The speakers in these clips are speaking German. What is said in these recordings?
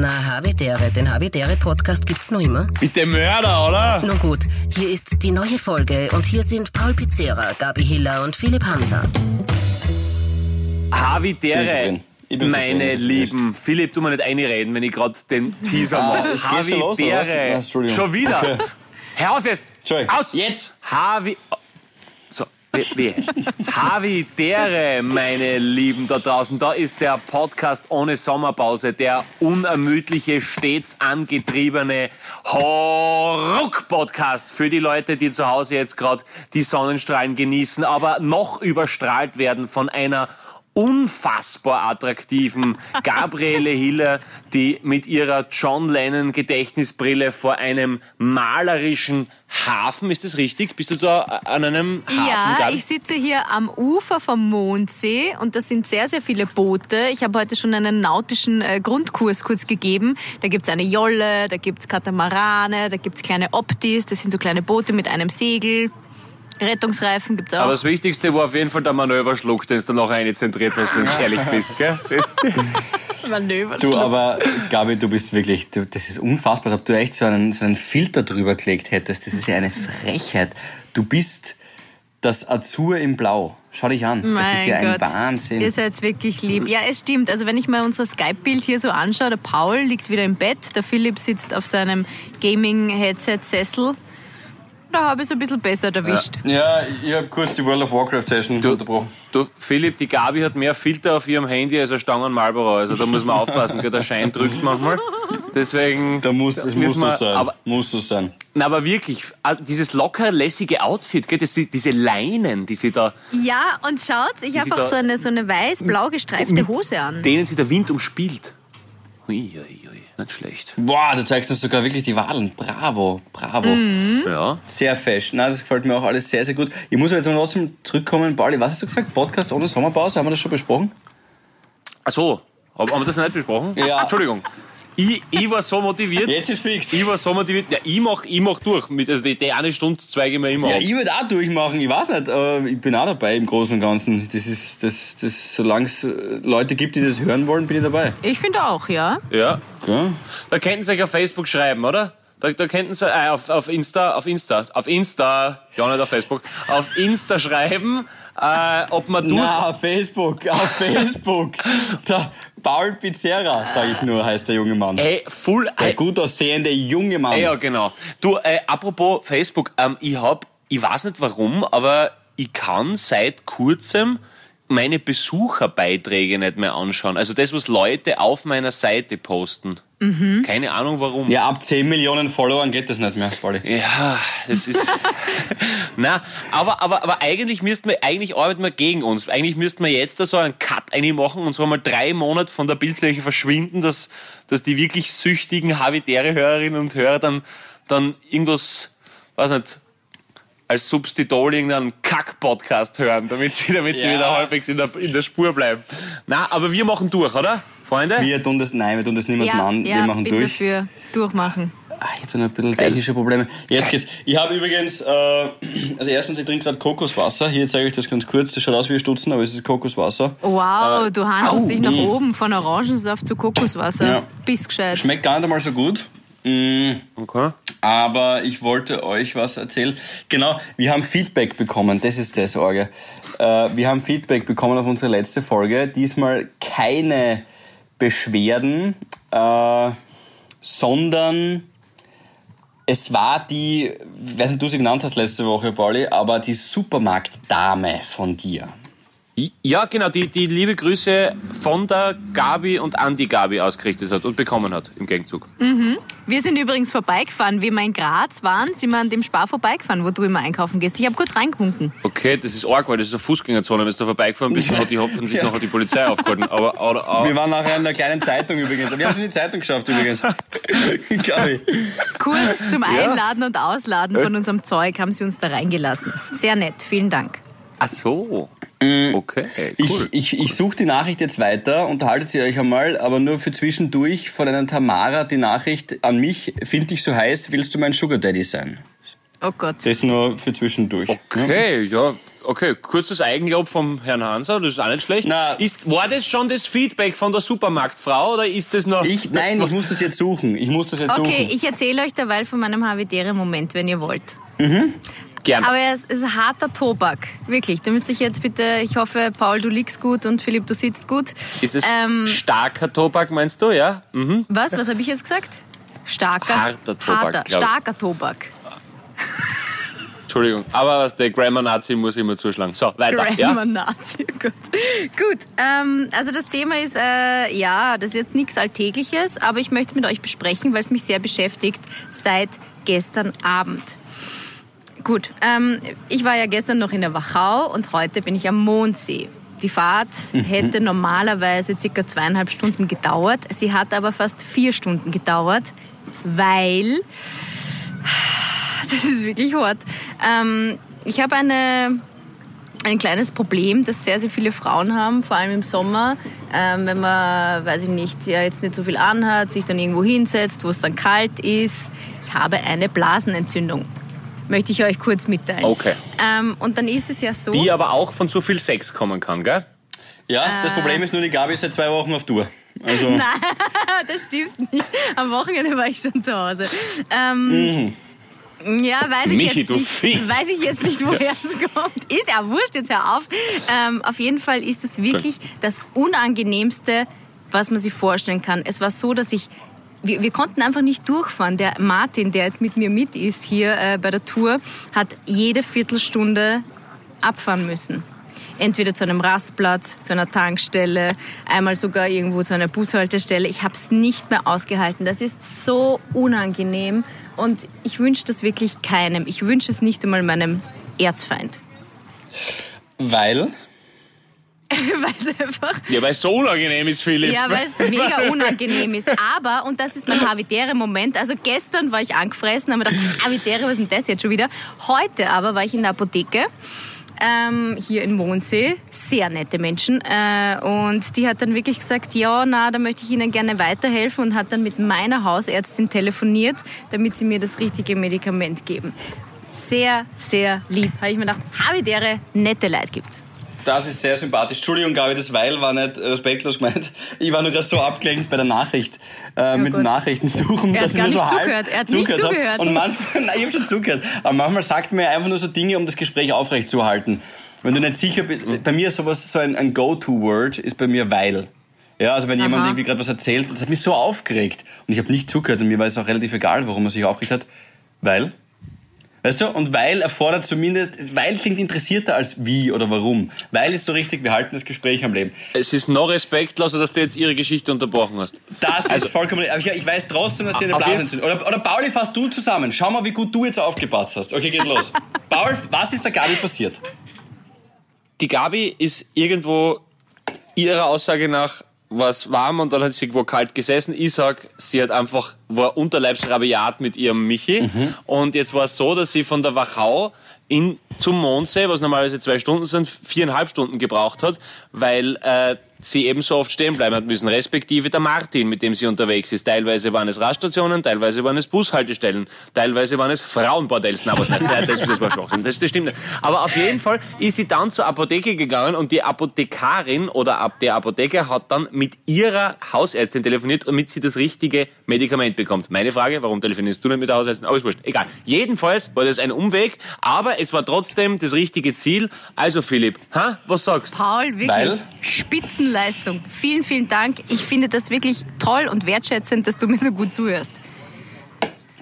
Na, Havidere, den Havidere-Podcast gibt's noch immer. Bitte Mörder, oder? Nun gut, hier ist die neue Folge und hier sind Paul Pizzera, Gabi Hiller und Philipp Hanser. Havidere. Ich bin Meine. Lieben, Philipp, tu mir nicht einreden, wenn ich gerade den Teaser Ah, mache. geht schon wieder. Okay. Hör auf jetzt. Entschuldigung. Aus. Jetzt. Havi... Wie? Havidere, meine Lieben da draußen. Da ist der Podcast ohne Sommerpause, der unermüdliche, stets angetriebene Horruck-Podcast für die Leute, die zu Hause jetzt gerade die Sonnenstrahlen genießen, aber noch überstrahlt werden von einer unfassbar attraktiven Gabriele Hiller, die mit ihrer John Lennon Gedächtnisbrille vor einem malerischen Hafen, ist das richtig? Bist du da an einem Hafen? Ja, ich sitze hier am Ufer vom Mondsee und das sind sehr, sehr viele Boote. Ich habe heute schon einen nautischen äh, Grundkurs kurz gegeben. Da gibt's eine Jolle, da gibt's Katamarane, da gibt's kleine Optis, das sind so kleine Boote mit einem Segel. Rettungsreifen gibt's auch. Aber das Wichtigste war auf jeden Fall der Manöverschluck, den du noch einzentriert hast, wenn du ehrlich bist, gell? Das- Manöver. Du, aber Gabi, du bist wirklich, du, das ist unfassbar, als ob du echt so einen, so einen Filter drüber gelegt hättest. Das ist ja eine Frechheit. Du bist das Azur im Blau. Schau dich an. das ist ja ein Gott. Wahnsinn. Ihr seid wirklich lieb. Ja, es stimmt. Also wenn ich mal unser Skype-Bild hier so anschaue, der Paul liegt wieder im Bett, der Philipp sitzt auf seinem Gaming-Headset-Sessel. Da habe ich es ein bisschen besser erwischt. Ja, ich habe kurz die World of Warcraft Session Du, unterbrochen. du, Philipp, die Gabi hat mehr Filter auf ihrem Handy als eine Stange Marlboro. Also da muss man aufpassen, der Schein drückt manchmal. Deswegen Da muss, es muss wir- so sein. Aber, muss so sein. na, aber wirklich, ah, dieses locker lässige Outfit, gell? Das, diese Leinen, die sie da, Ja, und schaut, ich habe auch so eine, so eine weiß-blau gestreifte mit Hose an. denen sie der Wind umspielt. Ui, ui, ui, nicht schlecht. Boah, du zeigst uns sogar wirklich die Wadeln. Bravo, bravo. Mhm. Ja. Sehr fesch. Nein, das gefällt mir auch alles sehr, sehr gut. Ich muss aber jetzt mal trotzdem zurückkommen. Pauli, was hast du gesagt? Podcast ohne Sommerpause? Haben wir das schon besprochen? Ach so, haben haben wir das nicht besprochen? Ja. Entschuldigung. Ich, ich war so motiviert. Jetzt ist fix. Ich war so motiviert. Ja, ich mach, ich mach durch. Mit, also die, die eine Stunde zweige ich mir immer Ja, ab. ich würde auch durchmachen, ich weiß nicht, äh, ich bin auch dabei im Großen und Ganzen. Das ist, das, das, solange es äh, Leute gibt, die das hören wollen, bin ich dabei. Ich finde auch, ja. Ja. Ja? Da könnten Sie euch auf Facebook schreiben, oder? Da, da könnten Sie, äh, auf, auf Insta, auf Insta, auf Insta, ja nicht auf Facebook, auf Insta schreiben, äh, ob man durch... Na, auf Facebook, auf Facebook. Der Paul Pizzerra, sage ich nur, heißt der junge Mann. Ey, full... Der Ey, gut aussehende junge Mann. ja, genau. Du, äh, apropos Facebook, ähm, ich hab, ich weiß nicht warum, aber ich kann seit kurzem meine Besucherbeiträge nicht mehr anschauen. Also das, was Leute auf meiner Seite posten. Keine Ahnung warum. Ja, ab 10 Millionen Followern geht das nicht mehr, Pauli. Ja, das ist. Na, aber, aber, aber eigentlich müssten wir, eigentlich arbeiten wir gegen uns. Eigentlich müssten wir jetzt da so einen Cut machen und so mal drei Monate von der Bildfläche verschwinden, dass, dass die wirklich süchtigen habitäre Hörerinnen und Hörer dann, dann irgendwas, weiß nicht, als Substitol irgendeinen Kack-Podcast hören, damit sie, damit sie Ja. wieder halbwegs in der, in der Spur bleiben. Na, aber wir machen durch, oder? Freunde? Wir tun das, nein, wir tun das niemandem Ja, an. ja wir machen bin durch. dafür. Durchmachen. Ah, ich habe da noch ein bisschen technische Probleme. Jetzt geht's. Ich habe übrigens, äh, also erstens, ich trinke gerade Kokoswasser. Hier zeige ich das ganz kurz. Das schaut aus wie ein Stutzen, aber es ist Kokoswasser. Wow, du handelst au, dich nach mm. oben von Orangensaft zu Kokoswasser. Ja. Bist gescheit. Schmeckt gar nicht einmal so gut. Mm, Okay. aber ich wollte euch was erzählen. Genau, wir haben Feedback bekommen. Das ist das Sorge. Äh, wir haben Feedback bekommen auf unsere letzte Folge. Diesmal keine Beschwerden, äh, sondern es war die, ich weiß nicht, du sie genannt hast letzte Woche, Pauli, aber die Supermarktdame von dir. Ja, genau, die, die liebe Grüße von der Gabi und an die Gabi ausgerichtet hat und bekommen hat im Gegenzug. Wir sind übrigens vorbeigefahren. Wie wir in Graz waren, sind wir an dem Spar vorbeigefahren, wo du immer einkaufen gehst. Ich habe kurz reingewunken. Okay, das ist arg, weil das ist eine Fußgängerzone. Wenn du da vorbeigefahren bist, dann hat die hoffentlich noch die Polizei aufgehalten. Aber, aber, aber Wir waren nachher in einer kleinen Zeitung übrigens. Wir haben es in die Zeitung geschafft übrigens. Gabi. Kurz zum Einladen und Ausladen von unserem Zeug haben sie uns da reingelassen. Sehr nett, vielen Dank. Ach so. Okay, cool. Ich, ich, ich suche die Nachricht jetzt weiter, unterhaltet sie euch einmal, aber nur für zwischendurch von einer Tamara die Nachricht an mich, find dich so heiß, willst du mein Sugar Daddy sein? Oh Gott. Das ist nur für zwischendurch. Okay, ja, Okay, kurzes Eigenlob vom Herrn Hanser, das ist auch nicht schlecht. Na. ist, war das schon das Feedback von der Supermarktfrau oder ist das noch... Ich, nein, ich muss das jetzt suchen. Ich muss das jetzt Okay, suchen. ich erzähle euch derweil von meinem Havidere-Moment, wenn ihr wollt. Gern. Aber es ist harter Tobak. Wirklich. Da müsste ich jetzt bitte, ich hoffe, Paul, du liegst gut und Philipp, du sitzt gut. ist es ähm, starker Tobak, meinst du, ja? Mhm. Was? Was habe ich jetzt gesagt? Starker. Harter Tobak, Harter, starker Tobak. Entschuldigung, aber was der Grammar-Nazi muss immer zuschlagen. So, weiter. Grammar Ja? Gut. Gut. Ähm, also das Thema ist, äh, ja, das ist jetzt nichts Alltägliches, aber ich möchte mit euch besprechen, weil es mich sehr beschäftigt seit gestern Abend. Gut, ähm, ich war ja gestern noch in der Wachau und heute bin ich am Mondsee. Die Fahrt hätte normalerweise circa zweieinhalb Stunden gedauert. Sie hat aber fast vier Stunden gedauert, weil das ist wirklich hart. Ähm, ich habe eine, ein kleines Problem, das sehr, sehr viele Frauen haben, vor allem im Sommer, ähm, wenn man, weiß ich nicht, ja, jetzt nicht so viel anhat, sich dann irgendwo hinsetzt, wo es dann kalt ist. Ich habe eine Blasenentzündung. Möchte ich euch kurz mitteilen. Okay. Ähm, und dann ist es ja so. Die aber auch von zu viel Sex kommen kann, gell? Ja, das Problem ist nur, die Gabi ist seit zwei Wochen auf Tour. Also, Nein, das stimmt nicht. Am Wochenende war ich schon zu Hause. Ähm, Ja, weiß ich Michi, jetzt du nicht. Weiß ich jetzt nicht, woher es kommt. Ist ja wurscht, jetzt hör auf. Ähm, auf jeden Fall ist es wirklich das Unangenehmste, was man sich vorstellen kann. Es war so, dass ich wir, wir konnten einfach nicht durchfahren. Der Martin, der jetzt mit mir mit ist hier äh, bei der Tour, hat jede Viertelstunde abfahren müssen. Entweder zu einem Rastplatz, zu einer Tankstelle, einmal sogar irgendwo zu einer Bushaltestelle. Ich habe es nicht mehr ausgehalten. Das ist so unangenehm und ich wünsche das wirklich keinem. Ich wünsche es nicht einmal meinem Erzfeind. weil, Weil es einfach Ja, weil es so unangenehm ist, Philipp. Ja, weil es mega unangenehm ist. Aber, und das ist mein Havidere-Moment, also gestern war ich angefressen, habe mir gedacht, Havidere, was ist denn das jetzt schon wieder? Heute aber war ich in der Apotheke. Ähm, hier in Mondsee, sehr nette Menschen. Äh, und die hat dann wirklich gesagt, ja, na, da möchte ich Ihnen gerne weiterhelfen und hat dann mit meiner Hausärztin telefoniert, damit sie mir das richtige Medikament geben. Sehr, sehr lieb. Habe ich mir gedacht, Havidere, nette Leute gibt's. Das ist sehr sympathisch. Entschuldigung, Gabi, das Weil war nicht respektlos gemeint. Ich war nur gerade so abgelenkt bei der Nachricht, äh, mit gut. dem Nachrichtensuchen. Er hat dass ich gar nur so nicht halb zugehört. Er hat nicht hab. zugehört. Und manchmal, nein, ich habe schon zugehört. Aber manchmal sagt man ja einfach nur so Dinge, um das Gespräch aufrechtzuerhalten. Wenn du nicht sicher bist, bei mir ist sowas, so ein, ein Go-To-Word ist bei mir Weil. Ja, also wenn jemand Aha. irgendwie gerade was erzählt, das hat mich so aufgeregt. Und ich habe nicht zugehört und mir war es auch relativ egal, warum er sich aufgeregt hat. Weil. Weißt du? Und weil erfordert zumindest, weil klingt interessierter als wie oder warum. Weil ist so richtig, wir halten das Gespräch am Leben. Es ist noch respektloser, dass du jetzt ihre Geschichte unterbrochen hast. Das Also- ist vollkommen richtig. Aber ich, ich weiß trotzdem, dass sie eine Blase entzündet. Oder, oder Pauli, fass du zusammen. Schau mal, wie gut du jetzt aufgepasst hast. Okay, geht los. Paul, was ist der Gabi passiert? Die Gabi ist irgendwo ihrer Aussage nach was warm und dann hat sie irgendwo kalt gesessen. Ich sag, sie hat einfach, war unterleibsrabiat mit ihrem Michi. Und jetzt war es so, dass sie von der Wachau in, zum Mondsee, was normalerweise zwei Stunden sind, viereinhalb Stunden gebraucht hat, weil äh, sie eben so oft stehen bleiben hat müssen, respektive der Martin, mit dem sie unterwegs ist. Teilweise waren es Raststationen, teilweise waren es Bushaltestellen, teilweise waren es Frauenbordells. Nein, was nicht. Nein, das, das war Schwachsinn. Das, das stimmt nicht. Aber auf jeden Fall ist sie dann zur Apotheke gegangen und die Apothekarin oder ab der Apotheker hat dann mit ihrer Hausärztin telefoniert, damit sie das richtige Medikament bekommt. Meine Frage, warum telefonierst du nicht mit der Hausärztin? Aber ist wurscht. Egal. Jedenfalls war das ein Umweg, aber es war trotzdem das richtige Ziel. Also Philipp, ha? was sagst du? Paul, wirklich Weil? Spitzenleistung. Vielen, vielen Dank. Ich finde das wirklich toll und wertschätzend, dass du mir so gut zuhörst.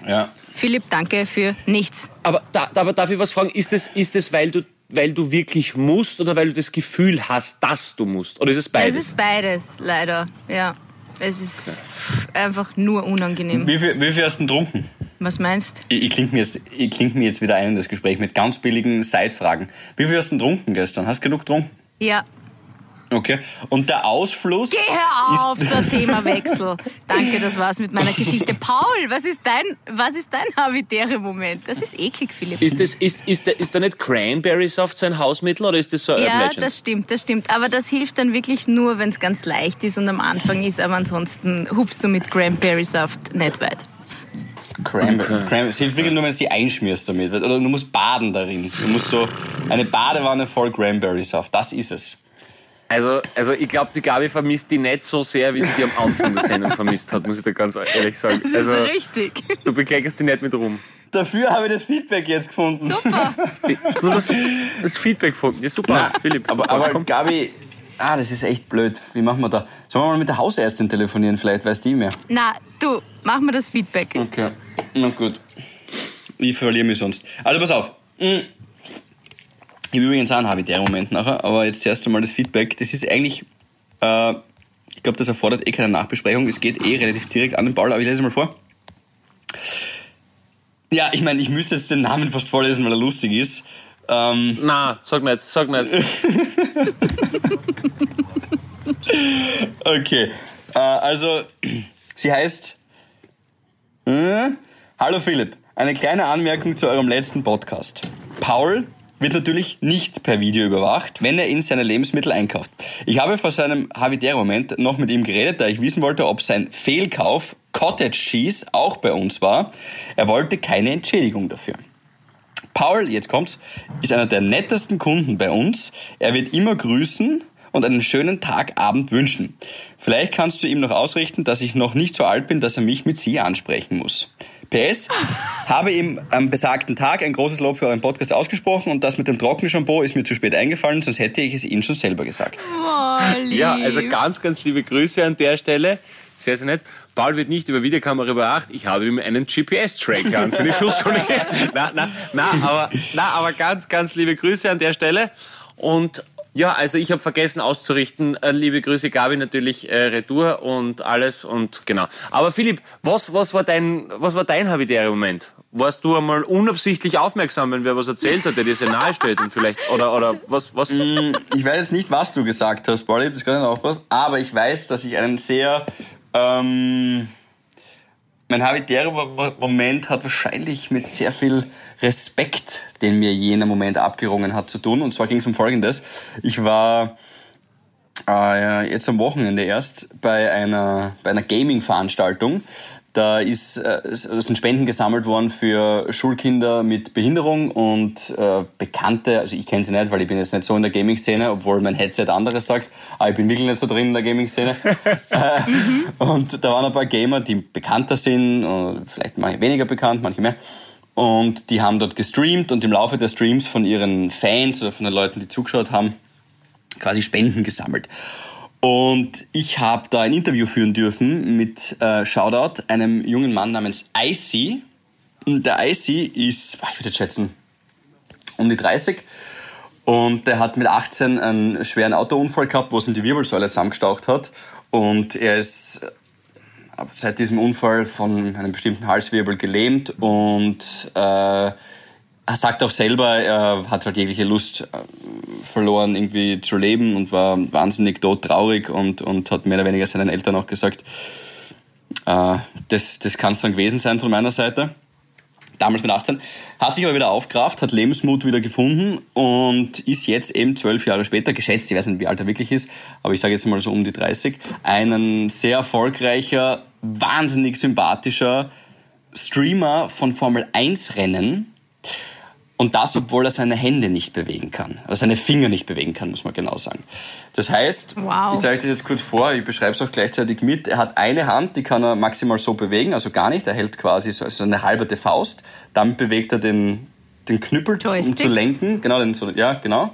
Ja. Philipp, danke für nichts. Aber, da, aber darf ich was fragen? Ist es, ist es weil, du, weil du wirklich musst oder weil du das Gefühl hast, dass du musst? Oder ist es beides? Es ist beides, leider. Ja. Es ist einfach nur unangenehm. Wie viel, wie viel hast du getrunken? Was meinst Ich, ich klinge mir, jetzt- ich kling mir jetzt wieder ein in das Gespräch mit ganz billigen Seitfragen. Wie viel hast du getrunken gestern? Hast du genug getrunken? Ja. Okay. Und der Ausfluss. Geh hör auf, der Themawechsel. Danke, das war's mit meiner Geschichte. Paul, was ist dein, was ist dein habitäre Moment? Das ist eklig, Philipp. Ist, das, ist, ist, da, ist da nicht Cranberry Saft so ein Hausmittel oder ist das so ein Ja, Legend? das stimmt, das stimmt. Aber das hilft dann wirklich nur, wenn es ganz leicht ist und am Anfang ist. Aber ansonsten hupfst du mit Cranberry-Saft nicht weit. Cranberry. Cranberry. Es hilft wirklich nur, wenn du die einschmierst damit. Oder du musst baden darin. Du musst so eine Badewanne voll Cranberry-Saft. Das ist es. Also, also ich glaube, die Gabi vermisst die nicht so sehr, wie sie die am Anfang der Sendung vermisst hat, muss ich dir ganz ehrlich sagen. Das ist Also, richtig. du bekleckerst die nicht mit rum. Dafür habe ich das Feedback jetzt gefunden. Super. Du hast das, das Feedback gefunden. Ja, super, Philipp. Aber, super, aber komm. Gabi, ah, das ist echt blöd. Wie machen wir da? Sollen wir mal mit der Hausärztin telefonieren? Vielleicht weiß die mehr. Na, du, mach mir das Feedback. Okay, na gut. Ich verliere mich sonst. Also pass auf. Mm. Ich habe übrigens auch einen Habitäre-Moment nachher, aber jetzt erst einmal das Feedback. Das ist eigentlich, äh, ich glaube, das erfordert eh keine Nachbesprechung. Es geht eh relativ direkt an den Ball, aber ich lese es mal vor. Ja, ich meine, ich müsste jetzt den Namen fast vorlesen, weil er lustig ist. Ähm, Na, sag nicht, sag nicht. Okay, äh, also sie heißt. Äh, Hallo Philipp, eine kleine Anmerkung zu eurem letzten Podcast. Paul wird natürlich nicht per Video überwacht, wenn er in seine Lebensmittel einkauft. Ich habe vor seinem Habitäre-Moment noch mit ihm geredet, da ich wissen wollte, ob sein Fehlkauf Cottage Cheese auch bei uns war. Er wollte keine Entschädigung dafür. Paul, jetzt kommt's, ist einer der nettesten Kunden bei uns. Er wird immer grüßen und einen schönen Tag, Abend wünschen. Vielleicht kannst du ihm noch ausrichten, dass ich noch nicht so alt bin, dass er mich mit Sie ansprechen muss. PS, habe ihm am besagten Tag ein großes Lob für euren Podcast ausgesprochen und das mit dem Trockenshampoo ist mir zu spät eingefallen, sonst hätte ich es Ihnen schon selber gesagt. Oh. Ja, also ganz, ganz liebe Grüße an der Stelle. Sehr, sehr nett. Paul wird nicht über Videokamera überwacht. Ich habe ihm einen GPS-Tracker an seine Schusssohle. na, na, na, aber, na, aber ganz, ganz liebe Grüße an der Stelle. Und ja, also ich habe vergessen auszurichten. Äh, liebe Grüße, Gabi, natürlich äh, Retour und alles und genau. Aber Philipp, was, was war dein, was war dein habitärer Moment? Warst du einmal unabsichtlich aufmerksam, wenn wer was erzählt hat, der dir sehr nahe steht und vielleicht, oder, oder was, was? Ich weiß jetzt nicht, was du gesagt hast, Paul, ich hab das gerade nicht aufgepasst, aber ich weiß, dass ich einen sehr, ähm, mein habitärer Mo- Moment hat wahrscheinlich mit sehr viel Respekt, den mir jener Moment abgerungen hat, zu tun. Und zwar ging es um Folgendes. Ich war äh, jetzt am Wochenende erst bei einer, bei einer Gaming-Veranstaltung. Da ist, äh, es sind Spenden gesammelt worden für Schulkinder mit Behinderung und äh, Bekannte, also ich kenne sie nicht, weil ich bin jetzt nicht so in der Gaming-Szene, obwohl mein Headset anderes sagt, aber ich bin wirklich nicht so drin in der Gaming-Szene. äh, und da waren ein paar Gamer, die bekannter sind, äh, vielleicht manche weniger bekannt, manche mehr. Und die haben dort gestreamt und im Laufe der Streams von ihren Fans oder von den Leuten, die zugeschaut haben, quasi Spenden gesammelt. Und ich habe da ein Interview führen dürfen mit äh, Shoutout einem jungen Mann namens Icy. Und der Icy ist, boah, ich würde schätzen, um die 30. Und der hat mit 18 einen schweren Autounfall gehabt, wo es ihm die Wirbelsäule zusammengestaucht hat. Und er ist äh, seit diesem Unfall von einem bestimmten Halswirbel gelähmt und äh, er sagt auch selber, er hat halt jegliche Lust äh, verloren, irgendwie zu leben und war wahnsinnig todtraurig und, und hat mehr oder weniger seinen Eltern auch gesagt, äh, das, das kann es dann gewesen sein von meiner Seite. Damals mit 18. Hat sich aber wieder aufgerafft, hat Lebensmut wieder gefunden und ist jetzt eben zwölf Jahre später, geschätzt, ich weiß nicht, wie alt er wirklich ist, aber ich sage jetzt mal so um die 30, ein sehr erfolgreicher, wahnsinnig sympathischer Streamer von Formel 1 Rennen. Und das, obwohl er seine Hände nicht bewegen kann. Also seine Finger nicht bewegen kann, muss man genau sagen. Das heißt, Wow. ich zeige dir jetzt kurz vor, ich beschreibe es auch gleichzeitig mit. Er hat eine Hand, die kann er maximal so bewegen, also gar nicht. Er hält quasi so also eine halberte Faust. Damit bewegt er den, den Knüppel, um Joystick? zu lenken. Genau, den, so, ja, genau.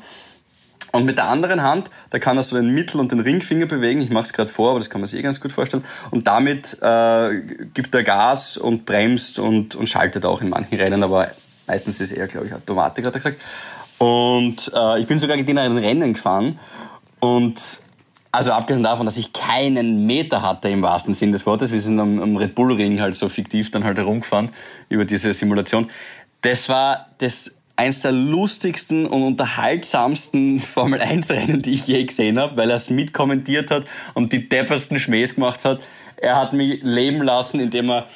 Und mit der anderen Hand, da kann er so den Mittel- und den Ringfinger bewegen. Ich mache es gerade vor, aber das kann man sich eh ganz gut vorstellen. Und damit äh, gibt er Gas und bremst und, und schaltet auch in manchen Rennen, aber meistens ist eher, glaube ich, Automatik, hat er gesagt. Und äh, ich bin sogar gegen den ein Rennen gefahren. Und also abgesehen davon, dass ich keinen Meter hatte im wahrsten Sinn des Wortes, wir sind am, am Red Bull Ring halt so fiktiv dann halt herumgefahren über diese Simulation. Das war das eins der lustigsten und unterhaltsamsten Formel 1 Rennen, die ich je gesehen habe, weil er es mitkommentiert hat und die deppersten Schmähs gemacht hat. Er hat mich leben lassen, indem er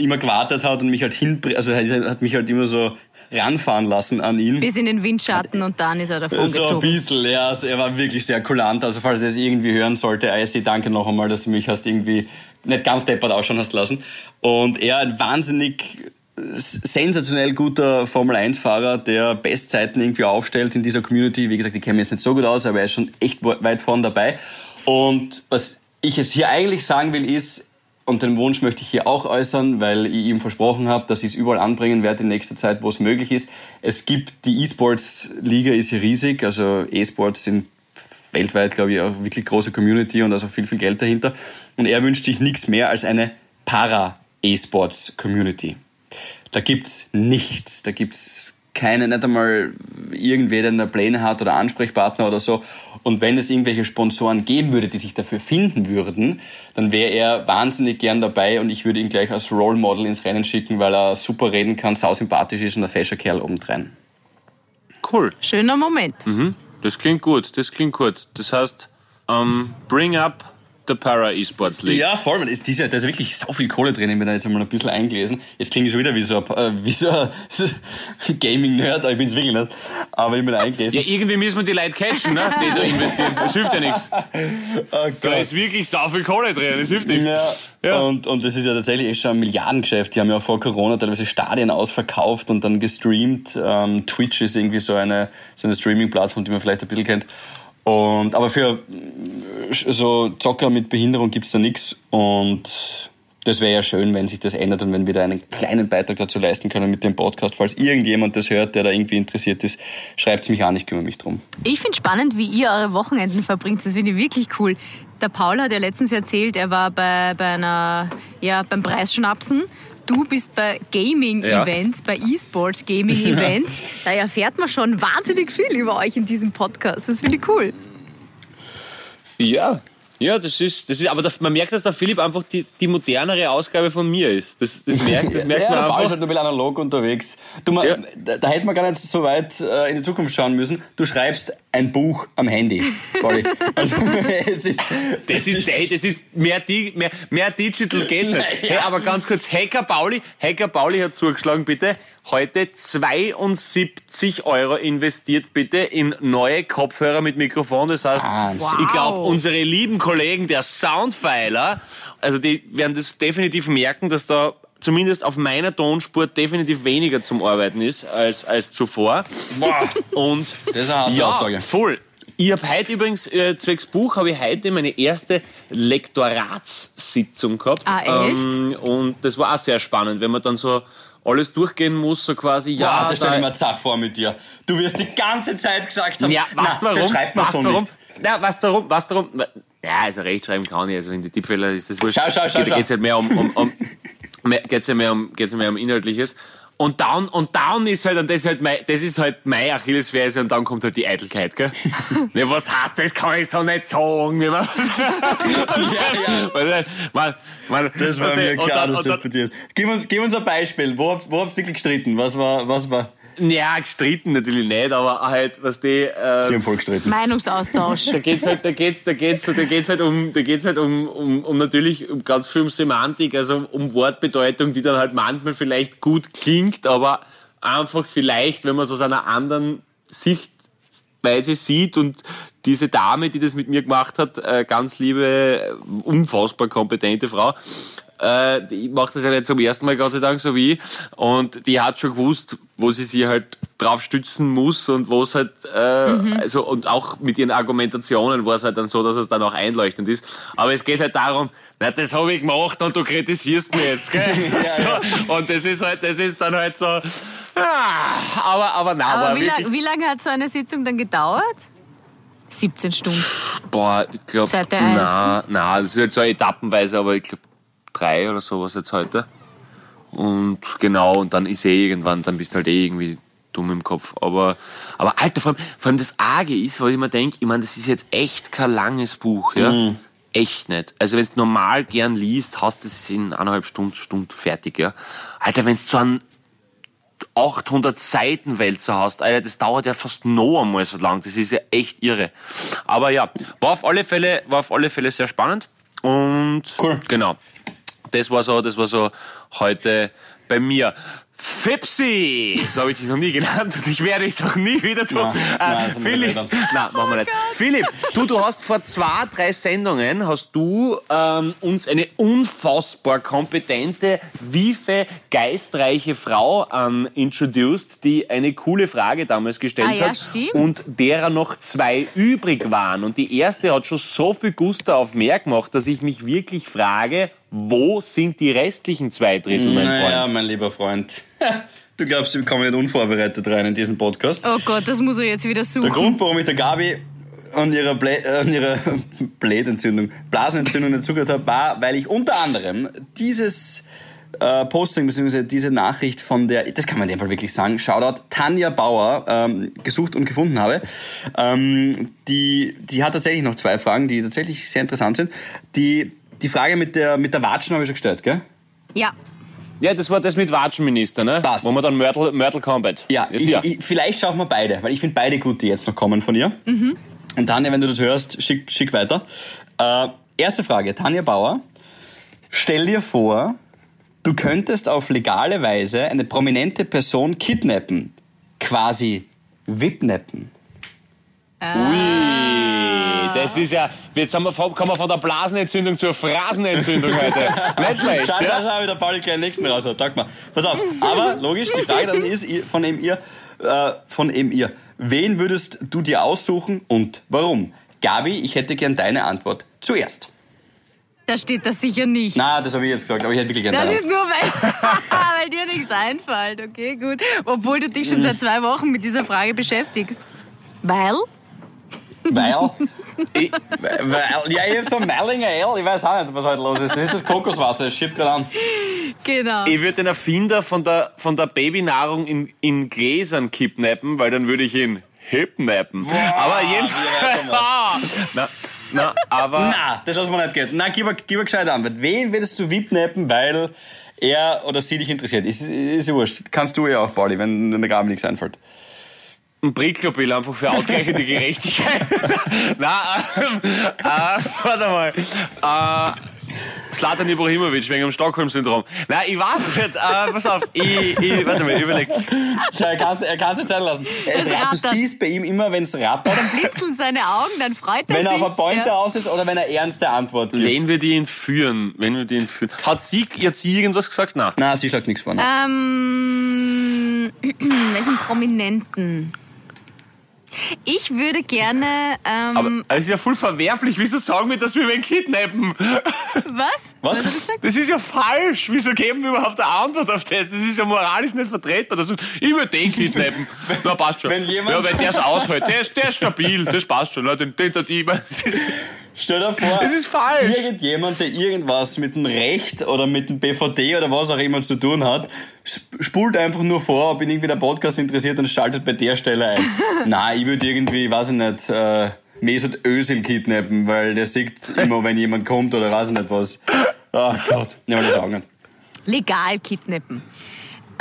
immer gewartet hat und mich halt hin, also hat mich halt immer so ranfahren lassen an ihn. Bis in den Windschatten und dann ist er davon So ein gezogen. bisschen, ja. Also er war wirklich sehr kulant. Also falls er es irgendwie hören sollte, Icy, danke noch einmal, dass du mich hast irgendwie nicht ganz deppert ausschauen hast lassen. Und er ein wahnsinnig sensationell guter Formel-1-Fahrer, der Bestzeiten irgendwie aufstellt in dieser Community. Wie gesagt, die kennen jetzt nicht so gut aus, aber er ist schon echt weit vorn dabei. Und was ich jetzt hier eigentlich sagen will, ist, und den Wunsch möchte ich hier auch äußern, weil ich ihm versprochen habe, dass ich es überall anbringen werde in nächster Zeit, wo es möglich ist. Es gibt, die E-Sports-Liga ist hier riesig, also E-Sports sind weltweit, glaube ich, auch wirklich große Community und also viel, viel Geld dahinter. Und er wünscht sich nichts mehr als eine Para-E-Sports-Community. Da gibt's nichts. Da gibt's keine, nicht einmal irgendwer, der eine Pläne hat oder Ansprechpartner oder so. Und wenn es irgendwelche Sponsoren geben würde, die sich dafür finden würden, dann wäre er wahnsinnig gern dabei und ich würde ihn gleich als Role Model ins Rennen schicken, weil er super reden kann, sausympathisch ist und ein fescher Kerl obendrein. Cool. Schöner Moment. Mhm. Das klingt gut, das klingt gut. Das heißt, um, ähm, bring up der Para Esports League. Ja, voll. ist dieser, da ist wirklich so viel Kohle drin. Ich bin da jetzt einmal ein bisschen eingelesen. Jetzt klinge ich schon wieder wie so ein, wie so ein Gaming-Nerd, aber ich bin es wirklich nicht. Aber ich bin eingelesen. Ja, irgendwie müssen wir die Leute catchen, ne? die da investieren. Das hilft ja nichts. Oh da ist wirklich so viel Kohle drin, das hilft nichts. Ja. ja. Und, und das ist ja tatsächlich echt schon ein Milliardengeschäft. Die haben ja vor Corona teilweise Stadien ausverkauft und dann gestreamt. Ähm, Twitch ist irgendwie so eine, so eine Streaming-Plattform, die man vielleicht ein bisschen kennt. Und, aber für so Zocker mit Behinderung gibt's da nichts und das wäre ja schön, wenn sich das ändert und wenn wir da einen kleinen Beitrag dazu leisten können mit dem Podcast. Falls irgendjemand das hört, der da irgendwie interessiert ist, schreibt's mich an, ich kümmere mich drum. Ich finde spannend, wie ihr eure Wochenenden verbringt. Das finde ich wirklich cool. Der Paul hat ja letztens erzählt, er war bei, bei einer, ja, beim Preisschnapsen du bist bei Gaming-Events, ja. bei E-Sport-Gaming-Events. da erfährt man schon wahnsinnig viel über euch in diesem Podcast. Das finde ich cool. Ja, ja, das ist, das ist, aber man merkt, dass der Philipp einfach die, die modernere Ausgabe von mir ist. Das, das merkt, das merkt ja, man einfach. Ja, ist halt ein bisschen analog unterwegs. Du, man, ja. da, da hätte man gar nicht so weit äh, in die Zukunft schauen müssen. Du schreibst ein Buch am Handy, Also, es ist, das, das ist, ey, das ist mehr, mehr, mehr Digital geht's nicht. Hey, aber ganz kurz, Hacker Pauli, Hacker Pauli hat zugeschlagen, bitte heute 72 Euro investiert bitte in neue Kopfhörer mit Mikrofon. Das heißt, wow. ich glaube, unsere lieben Kollegen der Soundfiler, also die werden das definitiv merken, dass da zumindest auf meiner Tonspur definitiv weniger zum Arbeiten ist als, als zuvor. Boah. Und das ist eine ja, Aussage. voll. Ich habe heute übrigens, äh, zwecks Buch, habe ich heute meine erste Lektoratssitzung gehabt. Ah, echt? Ähm, und das war auch sehr spannend, wenn man dann so alles durchgehen muss, so quasi, ja. Boah, da stelle ich mir Zach vor mit dir. Du wirst die ganze Zeit gesagt haben, ja, was warum? Schreibt man so warum? nicht. Ja, was darum, was darum, ja, also rechtschreiben kann ich, also in die Tippfehler ist das wurscht. Schau, schau, schau. Da geht es halt mehr um, um, um geht's ja mehr um, geht's ja mehr um Inhaltliches. Und dann, und dann ist halt, und das ist halt mein, das ist halt meine Achillesferse, und dann kommt halt die Eitelkeit, gell? ne, was heißt das? Kann ich so nicht sagen. ja, ja. Man, man, das war mir klar, dass das passiert. Gib uns, gib uns ein Beispiel. Wo habt, wo habt ihr wirklich gestritten? Was war, was war? Ja, gestritten natürlich nicht, aber halt, was die. Äh, Sie haben voll gestritten. Meinungsaustausch. da geht's halt, da geht's, da geht's, da geht's halt um, da geht's halt um, um, um natürlich um ganz viel um Semantik, also um Wortbedeutung, die dann halt manchmal vielleicht gut klingt, aber einfach vielleicht, wenn man es aus einer anderen Sichtweise sieht und diese Dame, die das mit mir gemacht hat, äh, ganz liebe, unfassbar kompetente Frau, äh, die macht das ja nicht zum ersten Mal, Gott sei Dank, so wie ich. Und die hat schon gewusst, wo sie sich halt drauf stützen muss und wo es halt, äh, mhm. also, und auch mit ihren Argumentationen war es halt dann so, dass es dann auch einleuchtend ist. Aber es geht halt darum, na, das habe ich gemacht und du kritisierst mich jetzt, gell? ja, so. Und das ist halt, das ist dann halt so, ah, aber, aber na, aber wie, lang, wie lange hat so eine Sitzung dann gedauert? 17 Stunden. Boah, ich glaube, na, na, das ist halt so etappenweise, aber ich glaube, drei oder sowas jetzt heute. Und genau, und dann ist eh irgendwann, dann bist du halt eh irgendwie dumm im Kopf. Aber, aber Alter, vor allem, vor allem das Arge ist, weil ich mir denke, ich meine, das ist jetzt echt kein langes Buch, ja. Mhm. Echt nicht. Also wenn du normal gern liest, hast du es in eineinhalb Stunden, Stunden fertig, ja. Alter, wenn du so einen 800 Seiten Wälzer hast, Alter, das dauert ja fast noch einmal so lang. Das ist ja echt irre. Aber ja, war auf alle Fälle, war auf alle Fälle sehr spannend. Und cool. genau Das war so, das war so heute bei mir. Fipsi! So habe ich dich noch nie genannt und ich werde dich auch nie wieder tun. Nein, nein, äh, wir Philipp, nein, machen wir nicht. Philipp, du, du hast vor zwei, drei Sendungen hast du ähm, uns eine unfassbar kompetente, wiefe, geistreiche Frau ähm, introduced, die eine coole Frage damals gestellt Ah ja, hat stimmt. und derer noch zwei übrig waren. Und die erste hat schon so viel Gusto auf mehr gemacht, dass ich mich wirklich frage, wo sind die restlichen zwei Drittel, mein Naja, Freund? mein lieber Freund. Du glaubst, wir kommen nicht unvorbereitet rein in diesen Podcast. Oh Gott, das muss er jetzt wieder Der suchen. Grund, warum ich der Gabi an ihrer, Blä äh, an ihrer Blädentzündung, Blasenentzündung nicht zugehört habe, war, weil ich unter anderem dieses äh, Posting bzw. diese Nachricht von der, das kann man in dem Fall wirklich sagen, Shoutout Tanja Bauer ähm, gesucht und gefunden habe. Ähm, die, die hat tatsächlich noch zwei Fragen, die tatsächlich sehr interessant sind. Die, die Frage mit der, mit der Watschen habe ich schon gestellt, gell? Ja, Ja, das war das mit Watschenminister, ne? Passt. Wo man dann Mörtel, Mörtel Combat. Ja, Ist ich, ja. Ich, vielleicht schauen wir beide, weil ich finde beide gut, die jetzt noch kommen von ihr. Und Tanja, wenn du das hörst, schick, schick weiter. Äh, erste Frage, Tanja Bauer. Stell dir vor, du könntest auf legale Weise eine prominente Person kidnappen. Quasi wipnappen. Ui, das ist ja, jetzt haben wir, von- kommen wir von der Blasenentzündung zur Phrasenentzündung heute. Nicht schlecht, Schau, schau, schau, wie der Pauli gleich den nächsten raus hat. Sag mal. Pass auf. Aber logisch, die Frage dann ist von eben ihr, äh, von eben ihr. Wen würdest du dir aussuchen und warum? Gabi, ich hätte gern deine Antwort zuerst. da steht das sicher nicht. Na, das habe ich jetzt gesagt, aber ich hätte wirklich gern Das deine ist nur, weil, weil dir nichts einfällt. Okay, gut. Obwohl du dich schon seit zwei Wochen mit dieser Frage beschäftigst. Weil? Weil, ich, weil, ja, ich hab so ein Merlinger Ale, ich weiß auch nicht, was heute los ist. Das ist das Kokoswasser, das schiebt gerade an. Genau. Ich würde den Erfinder von der, von der Babynahrung in, in Gläsern kidnappen, weil dann würde ich ihn hipnappen. aber jedenfalls. na, na, aber. Na, das lassen wir nicht gehen. Na, gib, mir- gib mir gescheit Antwort. Wen würdest du wipnappen, weil er oder sie dich interessiert? Ist, ist ja wurscht. Kannst du ja auch, Pauli, wenn wenn der Gabi nichts einfällt. Ein Bricklobill einfach für ausgleichende Gerechtigkeit. Na, ähm, äh, warte mal. Äh, Slatan Ibrahimovic wegen dem Stockholm-Syndrom. Nein, ich weiß nicht. Äh, pass auf, ich, ich, warte mal, überleg. Schau, er kann er kann's nicht sein lassen. Es, Es du siehst bei ihm immer, wenn es rattert, Blitzeln seine Augen, dann freut er wenn er sich. auf eine Pointe ja. aus ist oder wenn er ernste Antwort gibt. Wenn wir die entführen, wenn wir die entführen. Hat sie, hat sie irgendwas gesagt? Nein. Na, sie schlägt nichts vor. ne? Ähm, welchen Prominenten? Ich würde gerne, ähm, Aber es ist ja voll verwerflich. Wieso sagen wir, dass wir wen kidnappen? was? Was? Das ist ja falsch. Wieso geben wir überhaupt eine Antwort auf das? Das ist ja moralisch nicht vertretbar. Das ist, ich würde den kidnappen. Na, passt schon. wenn jemand- ja, wenn der es aushält. Der ist, der ist stabil. Das passt schon. Na, Den, den, den, den, ist, Stell dir vor, das ist falsch. irgendjemand, der irgendwas mit dem Recht oder mit dem BVD oder was auch immer zu tun hat, sp- spult einfach nur vor, ob ihn irgendwie der Podcast interessiert und schaltet bei der Stelle ein. Nein, ich würde irgendwie, weiß ich nicht, äh, Mesut Özil kidnappen, weil der sieht immer, wenn jemand kommt oder weiß ich nicht was. Ach Gott, nehmen wir das auch nicht. Legal kidnappen.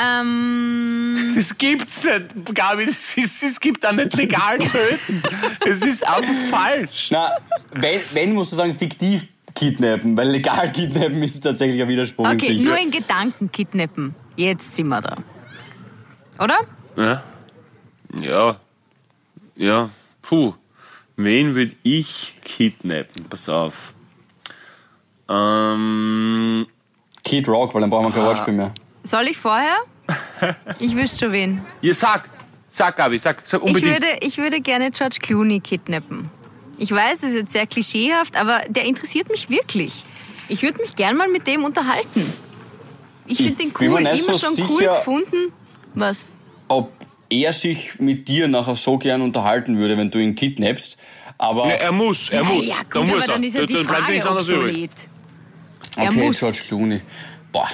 Ähm, Das gibt's nicht, Gabi. Das ist, es gibt auch nicht legal töten. Es ist einfach falsch. Na, wenn, wenn musst du sagen, fiktiv kidnappen, weil legal kidnappen ist tatsächlich ein Widerspruch in okay, sich. nur in Gedanken kidnappen. Jetzt sind wir da. Oder? Ja. Ja. Ja. Puh. Wen würde ich kidnappen? Pass auf. Ähm, Kid Rock, weil dann brauchen wir kein Wortspiel mehr. Soll ich vorher? Ich wüsste schon wen. ja, sag. Sag, Gabi, sag, sag Ich unbedingt. würde, ich würde gerne George Clooney kidnappen. Ich weiß, das ist jetzt sehr klischeehaft, aber der interessiert mich wirklich. Ich würde mich gern mal mit dem unterhalten. Ich finde den bin cool, mir nicht immer so schon cool sicher- gefunden. Was? ob er sich mit dir nachher so gern unterhalten würde, wenn du ihn kidnappst. Aber Ja, er muss, er muss. ja, da gut, muss aber er. dann ist ja die da bleibt Frage nichts anderes übrig. obsolet. Er okay, muss. George Clooney. Boah.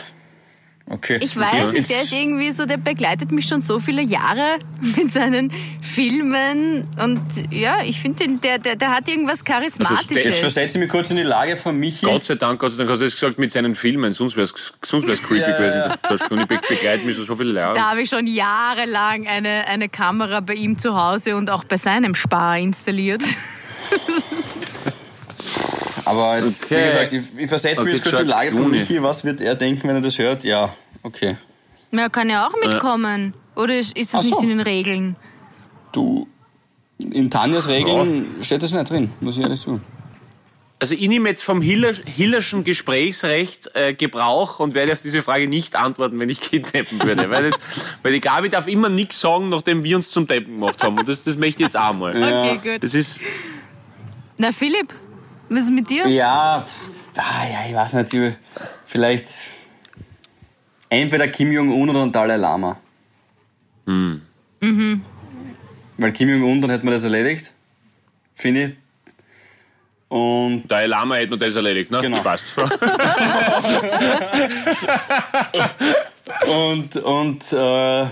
Okay. Ich weiß Jetzt nicht, der ist irgendwie so, der begleitet mich schon so viele Jahre mit seinen Filmen und ja, ich finde, der, der, der hat irgendwas Jetzt Charismatisches. versetze ich mich kurz in die Lage von Michi. Gott sei Dank, Gott sei Dank hast du das gesagt mit seinen Filmen, sonst wäre es sonst wär's creepy Ja, gewesen. ja. George Clooney be- begleitet mich schon so viele Jahre. Da habe ich schon jahrelang eine, eine Kamera bei ihm zu Hause und auch bei seinem Spar installiert. aber jetzt, Okay. wie gesagt, ich, ich versetze mich Okay, jetzt kurz in die Lage von. Michi. Was wird er denken, wenn er das hört? Ja, okay. Ja, kann ja auch mitkommen. Oder ist ist das so. nicht in den Regeln? Du, in Tanjas Regeln steht das nicht drin, muss ich ehrlich sagen. Also ich nehme jetzt vom Hiller, Hillerschen Gesprächsrecht äh, Gebrauch und werde auf diese Frage nicht antworten, wenn ich kidnappen würde. weil, das, weil die Gabi darf immer nichts sagen, nachdem wir uns zum Deppen gemacht haben. Und das, das möchte ich jetzt auch mal. Okay, gut. Das ist... Na, Philipp, was ist mit dir? Ja, ah, ja, ich weiß nicht, ich- vielleicht entweder Kim Jong-un oder ein Dalai Lama. Hm. Mhm. Weil Kim Jong-un, dann hätten wir das erledigt, finde ich. Und Dalai Lama hätte man das erledigt, ne? Genau. Passt. Und, und äh,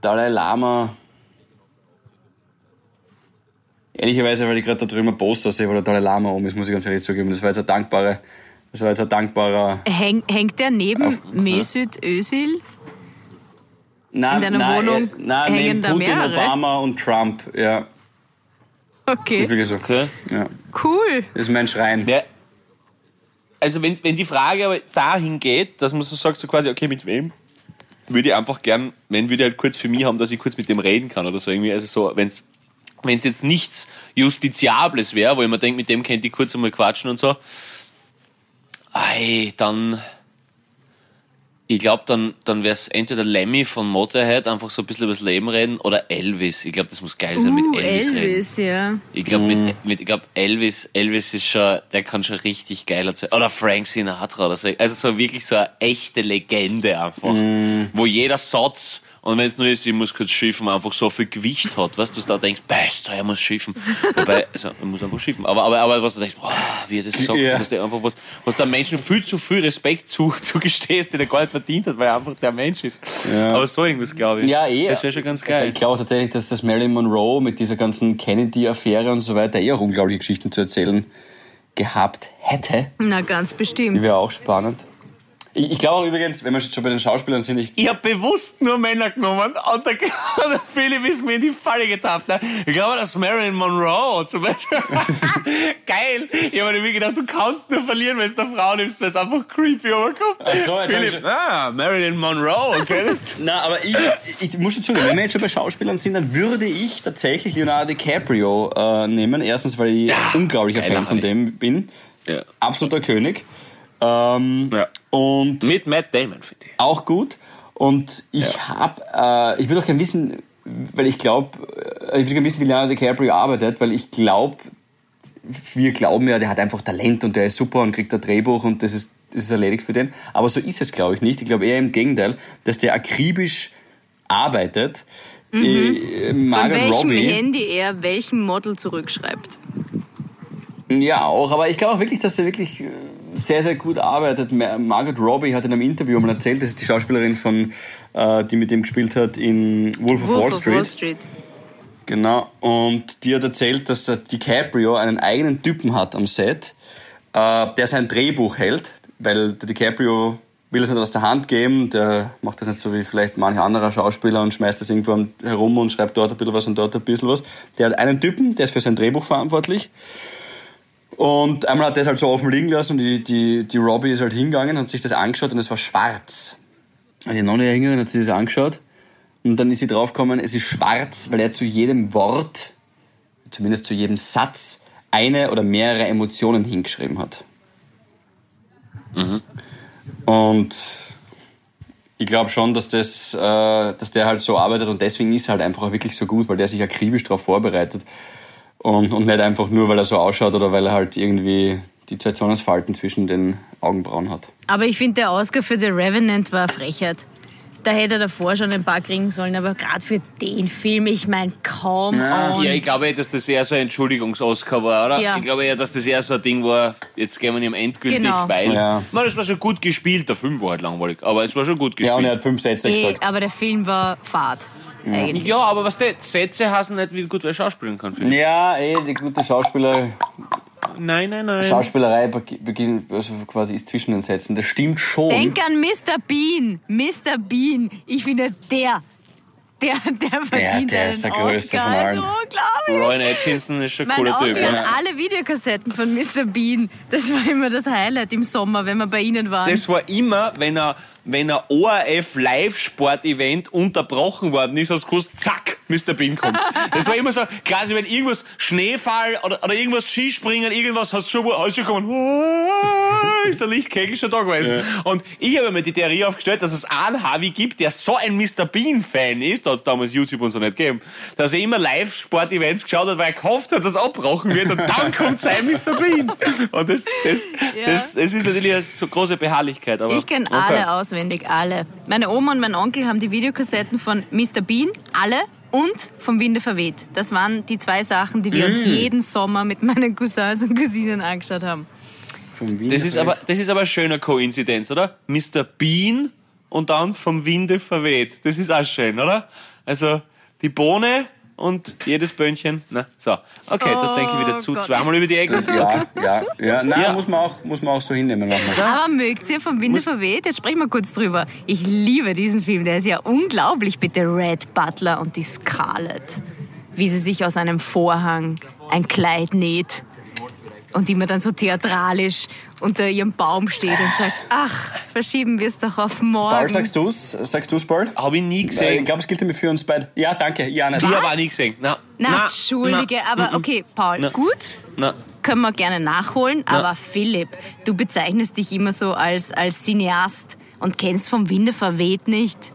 Dalai Lama. Ehrlicherweise, weil ich gerade da drüben ein Poster sehe, wo der Dalai Lama oben ist, muss ich ganz ehrlich zugeben. Das war jetzt ein dankbarer, das war jetzt ein dankbarer. Häng, hängt der neben Auf- Mesut Özil? Nein, In deiner nein, Wohnung äh, nein, hängen neben da Putin, mehrere? Obama und Trump. Ja, das ist Okay, wirklich so. Okay. Ja, cool. das ist mein Schrein. Ja. Also wenn, wenn die Frage aber dahin geht, dass man so sagt, so quasi, okay, mit wem? Würde ich einfach gern, wenn würde ich halt kurz für mich haben, dass ich kurz mit dem reden kann oder so irgendwie. Also so, wenn es wenn es jetzt nichts Justiziables wäre, wo ich mir denke, mit dem könnte ich kurz einmal quatschen und so, ei, dann, ich glaube, dann, dann wäre es entweder Lemmy von Motorhead, einfach so ein bisschen über das Leben reden, oder Elvis. Ich glaube, das muss geil sein, Uh, mit Elvis, reden. Elvis, ja. Ich glaube, mit, mit, ich glaub, Elvis, Elvis ist schon, der kann schon richtig geil erzählen. Oder Frank Sinatra oder so. Also so wirklich so eine echte Legende einfach. Wo jeder Satz, und wenn es nur ist, ich muss kurz schiffen, einfach so viel Gewicht hat, weißt du, dass du da denkst, bester, er muss schiffen. Wobei, also, er muss einfach schiffen. Aber, aber, aber was du denkst, boah, wie er das gesagt Ja. hat, dass der einfach was, was der Menschen viel zu viel Respekt zu, zugestehst, den er gar nicht verdient hat, weil er einfach der Mensch ist. Ja. Aber so irgendwas, glaube ich. Ja, eh. Das wäre schon ganz geil. Ich glaube tatsächlich, dass das Marilyn Monroe mit dieser ganzen Kennedy-Affäre und so weiter eher unglaubliche Geschichten zu erzählen gehabt hätte. Na, ganz Die bestimmt. wäre auch spannend. Ich, ich glaube auch übrigens, wenn wir schon bei den Schauspielern sind, ich, Ich hab bewusst nur Männer genommen und der, der Philipp ist mir in die Falle getappt. Ne? Ich glaube, das ist Marilyn Monroe zum Beispiel. Geil. Ich habe mir gedacht, du kannst nur verlieren, wenn du eine Frau nimmst, weil es einfach creepy rüberkommt. Ach so, jetzt Philipp, schon- ah, Marilyn Monroe, okay. Na, aber ich, ich muss schon zugeben, wenn wir jetzt schon bei Schauspielern sind, dann würde ich tatsächlich Leonardo DiCaprio äh, nehmen. Erstens, weil ich ein unglaublicher geiler Fan von dem bin. Ja. Absoluter König. Ähm, Ja. Und Mit Matt Damon, finde ich. auch gut. Und ich hab, äh, ich würde auch gerne wissen, weil ich glaube, ich würde gerne wissen, wie Leonardo DiCaprio arbeitet, weil ich glaube, wir glauben ja, der hat einfach Talent und der ist super und kriegt ein Drehbuch und das ist, das ist erledigt für den. Aber so ist es, glaube ich, nicht. Ich glaube eher im Gegenteil, dass der akribisch arbeitet. Äh, Mhm. Von Margot welchem Robbie. Handy er welchem Model zurückschreibt. Ja, auch. Aber ich glaube auch wirklich, dass er wirklich äh, sehr, sehr gut arbeitet. Ma- Margot Robbie hat in einem Interview mal erzählt, das ist die Schauspielerin von, äh, die mit ihm gespielt hat in Wolf of Wolf Wall Street. Wall Street. Genau. Und die hat erzählt, dass der DiCaprio einen eigenen Typen hat am Set, äh, der sein Drehbuch hält, weil der DiCaprio will es nicht aus der Hand geben, der macht das nicht so wie vielleicht manche andere Schauspieler und schmeißt das irgendwo herum und schreibt dort ein bisschen was und dort ein bisschen was. Der hat einen Typen, der ist für sein Drehbuch verantwortlich. Und einmal hat er das halt so offen liegen lassen und die, die, die Robbie ist halt hingegangen und hat sich das angeschaut und es war schwarz. Also die Nonne hingegangen hat sich das angeschaut und dann ist sie draufgekommen, es ist schwarz, weil er zu jedem Wort, zumindest zu jedem Satz, eine oder mehrere Emotionen hingeschrieben hat. Und ich glaube schon, dass, das, äh, dass der halt so arbeitet und deswegen ist er halt einfach auch wirklich so gut, weil der sich akribisch darauf vorbereitet und, und nicht einfach nur, weil er so ausschaut oder weil er halt irgendwie die zwei Zornesfalten zwischen den Augenbrauen hat. Aber ich finde, der Oscar für The Revenant war eine Frechheit. Da hätte er davor schon ein paar kriegen sollen, aber gerade für den Film, ich meine, kaum Ja. ich glaube, dass das eher so ein Entschuldigungs-Oscar war, oder? Ja. Ich glaube eher, dass das eher so ein Ding war, jetzt gehen wir ihm endgültig, Genau. weil. Ja. Na, das war schon gut gespielt. Der Film war halt langweilig, aber es war schon gut gespielt. Ja, und er hat fünf Sätze Eh, gesagt. aber der Film war fad. Eigentlich. Ja, aber was der Sätze hassen nicht, wie gut wer schauspielen kann. finde ich. Ja, eh, die gute Schauspieler, Nein, nein, nein. Schauspielerei beg- beginnt, also quasi ist zwischen den Sätzen. Das stimmt schon. Denk an Mr. Bean. Mr. Bean. Ich finde, der, der, der verdient der einen ist der Größte Oscar. von allen. Das ist unglaublich. Rowan Atkinson ist schon ein Mein cooler Typ. Onkel Ja. hat alle Videokassetten von Mr. Bean. Das war immer das Highlight im Sommer, wenn wir bei ihnen waren. Das war immer, wenn er wenn ein ORF Live-Sport-Event unterbrochen worden ist, hast du gewusst, zack, Mr. Bean kommt. Das war immer so, quasi wenn irgendwas Schneefall oder, oder irgendwas Skispringen, irgendwas, hast du schon, schon gekommen, ist der Lichtkegel schon da gewesen. Und ich habe mir die Theorie aufgestellt, dass es einen Harvey gibt, der so ein Mr. Bean-Fan ist, da hat es damals YouTube und so nicht gegeben, dass er immer Live-Sport-Events geschaut hat, weil er gehofft hat, dass abgebrochen wird und dann kommt sein Mr. Bean. Und das, das, Ja. das, das ist natürlich eine so große Beharrlichkeit. Aber Ich kenne okay. alle auswendig, alle. Meine Oma und mein Onkel haben die Videokassetten von Mr. Bean, alle, und vom Winde verweht. Das waren die zwei Sachen, die wir Mm. uns jeden Sommer mit meinen Cousins und Cousinen angeschaut haben. Das ist aber, das ist aber eine schöne Koinzidenz, oder? Mr. Bean und dann vom Winde verweht. Das ist auch schön, oder? Also, die Bohne und jedes Böhnchen. Na, so. Okay, da denke ich wieder Oh zu. Gott. Zweimal über die Ecke. Ja, ja, ja. Nein, Ja. Muss, man auch, muss man auch so hinnehmen manchmal. Aber mögt ihr vom Winde verweht? Jetzt sprechen wir kurz drüber. Ich liebe diesen Film, der ist ja unglaublich. Bitte Red Butler und die Scarlett. Wie sie sich aus einem Vorhang ein Kleid näht. Und die mir dann so theatralisch unter ihrem Baum steht und sagt, ach, verschieben wir es doch auf morgen. Paul, sagst du's? Sagst du's, Paul? Habe ich nie Ich gesehen. glaube, es gilt für uns beide. Ja, danke. Ja, nicht. Habe ich auch nie gesehen. Na, Na, Entschuldige, aber okay, Paul, Na. gut. Na, Können wir gerne nachholen, aber Philipp, du bezeichnest dich immer so als, als Cineast und kennst vom Winde verweht nicht.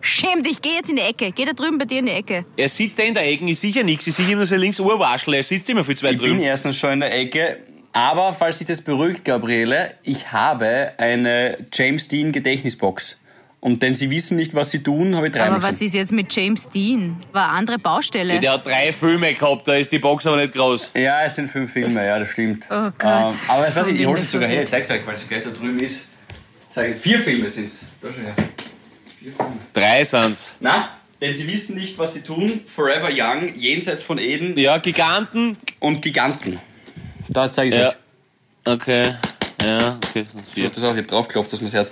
Schäm dich, geh jetzt in die Ecke. Geh da drüben bei dir in die Ecke. er sitzt da in der Ecke, ich sehe ja nichts. Ich sehe immer so links Urwaschel. Er sitzt immer viel zu weit Ich bin drüben. erstens schon in der Ecke. Aber falls dich das beruhigt, Gabriele, ich habe eine James Dean Gedächtnisbox. Und denn sie wissen nicht, was sie tun, habe ich dreimal Aber was ist jetzt mit James Dean? War eine andere Baustelle. Der hat drei Filme gehabt, da ist die Box aber nicht groß. Ja, es sind fünf Filme, ja, das stimmt. Oh Gott. Ähm, aber das weiß ich, ich hole es sogar her, ich zeig's euch, weil es gleich da drüben ist. Zeig, vier Filme sind's. Da schau her. Drei sind's. Na, denn sie wissen nicht, was sie tun. Forever Young, Jenseits von Eden Ja, Giganten. und Giganten. Da zeige ich Ja. euch. Okay. Ja, okay, sonst Ich das auch, ich hab draufgeklopft, dass man es hört.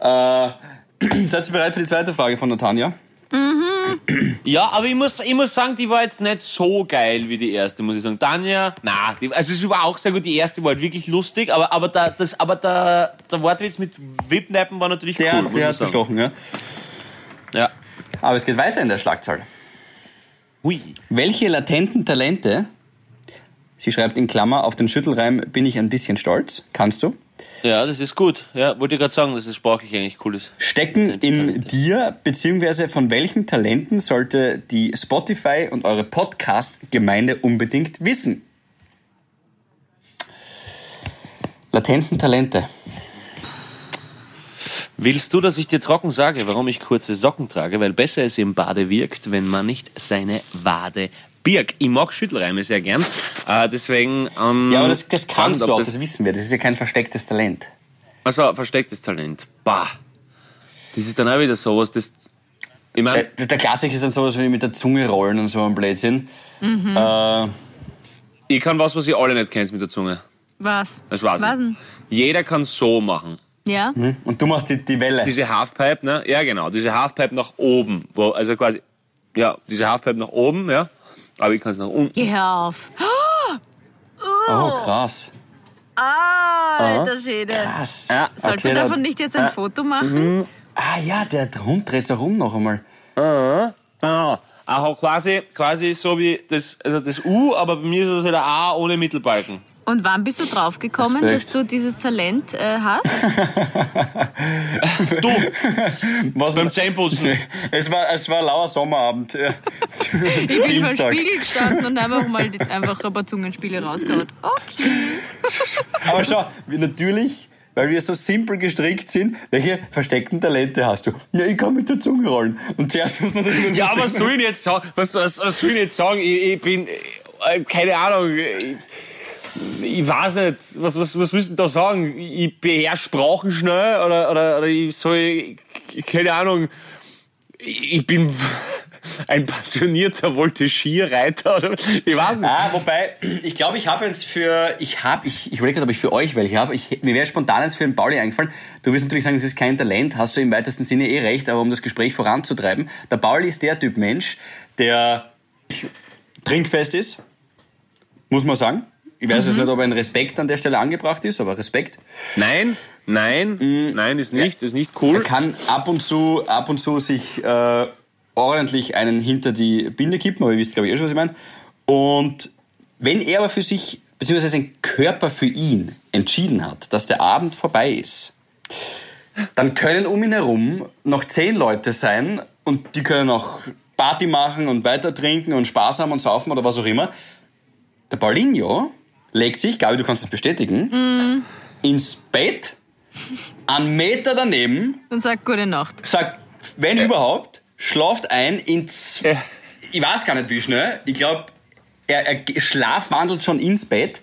Äh, seid ihr bereit für die zweite Frage von Natanja? Ja, aber ich muss, ich muss sagen, die war jetzt nicht so geil wie die erste, muss ich sagen. Tanja, na, die, also es war auch sehr gut. Die erste war halt wirklich lustig, aber, aber, da, das, aber der, der Wortwitz mit Wipnappen war natürlich Der, cool. muss der hat sagen. bestochen, ja. Ja. Aber es geht weiter in der Schlagzahl. Hui. Welche latenten Talente, sie schreibt in Klammer, auf den Schüttelreim bin ich ein bisschen stolz, kannst du, Ja, das ist gut. Ja, wollte ich gerade sagen, dass es sprachlich eigentlich cool ist. stecken in dir, beziehungsweise von welchen Talenten sollte die Spotify und eure Podcast-Gemeinde unbedingt wissen? Latenten Talente. Willst du, dass ich dir trocken sage, warum ich kurze Socken trage? Weil besser es im Bade wirkt, wenn man nicht seine Wade birgt. Ich mag Schüttelreime sehr gern. Äh, deswegen. Ähm, Ja, aber das, das kannst du auch, das das wissen wir. Das ist ja kein verstecktes Talent. Also, verstecktes Talent. Bah. Das ist dann auch wieder sowas, das. Ich meine, Äh, Der Klassiker ist dann sowas wie mit der Zunge rollen und so ein Blödsinn. Äh, ich kann was, was ihr alle nicht kennt mit der Zunge. Was? Das war's. Was denn? Jeder kann so machen. Ja? und du machst die, die Welle. Diese Halfpipe, ne? Ja, genau. Diese Halfpipe nach oben. Wo, also quasi, ja, diese Halfpipe nach oben, ja. Aber ich kann es nach unten. Geh hör auf. Oh, krass. Ah, alter Schäde. Krass. Ja. Sollten wir da- davon nicht jetzt ein Foto machen? Ah ja, der Hund dreht sich rum noch einmal. Ah, auch quasi, quasi so wie das, also das U, aber bei mir ist es halt ein A ohne Mittelbalken. Und wann bist du draufgekommen, dass du dieses Talent äh, hast? Du, Was beim Zähneputzen. Es war, es war ein lauer Sommerabend. ja. Ich bin vor dem Dienstag. Spiegel gestanden und einfach mal die, einfach ein paar Zungenspiele rausgehauen. Okay. Aber schau, wir natürlich, weil wir so simpel gestrickt sind, welche versteckten Talente hast du? Ja, ich kann mit der Zunge rollen. Und zuerst muss man sich Ja, was soll ich jetzt sagen? Was, was, was soll ich jetzt sagen? Ich, ich bin, äh, keine Ahnung, ich, ich weiß nicht, was, was, was müsst da sagen? Ich beherrsche Sprachen schnell oder, oder, oder ich soll, keine Ahnung, ich bin ein passionierter Voltigierreiter oder ich weiß nicht. Ah, wobei, ich glaube, ich habe jetzt für, ich habe, ich, ich überlege gerade, ob ich für euch welche habe. Mir wäre spontan jetzt für den Pauli eingefallen. Du wirst natürlich sagen, es ist kein Talent, hast du im weitesten Sinne eh recht, aber um das Gespräch voranzutreiben, der Pauli ist der Typ Mensch, der trinkfest ist, muss man sagen. Ich weiß jetzt nicht, ob ein Respekt an der Stelle angebracht ist, aber Respekt. Nein, nein, nein, ist nicht, ist nicht cool. Er kann ab und zu, ab und zu sich äh, ordentlich einen hinter die Binde kippen, aber ihr wisst, glaube ich, eh schon, was ich meine. Und wenn er aber für sich, beziehungsweise sein Körper für ihn entschieden hat, dass der Abend vorbei ist, dann können um ihn herum noch zehn Leute sein und die können auch Party machen und weiter trinken und Spaß haben und saufen oder was auch immer. Der Paulinho legt sich, Gabi, du kannst es bestätigen, ins Bett, einen Meter daneben, Und sag gute Nacht. sagt, wenn überhaupt, schlaft ein ins, Ja. ich weiß gar nicht wie schnell, ich glaube, er, er schlafwandelt schon ins Bett.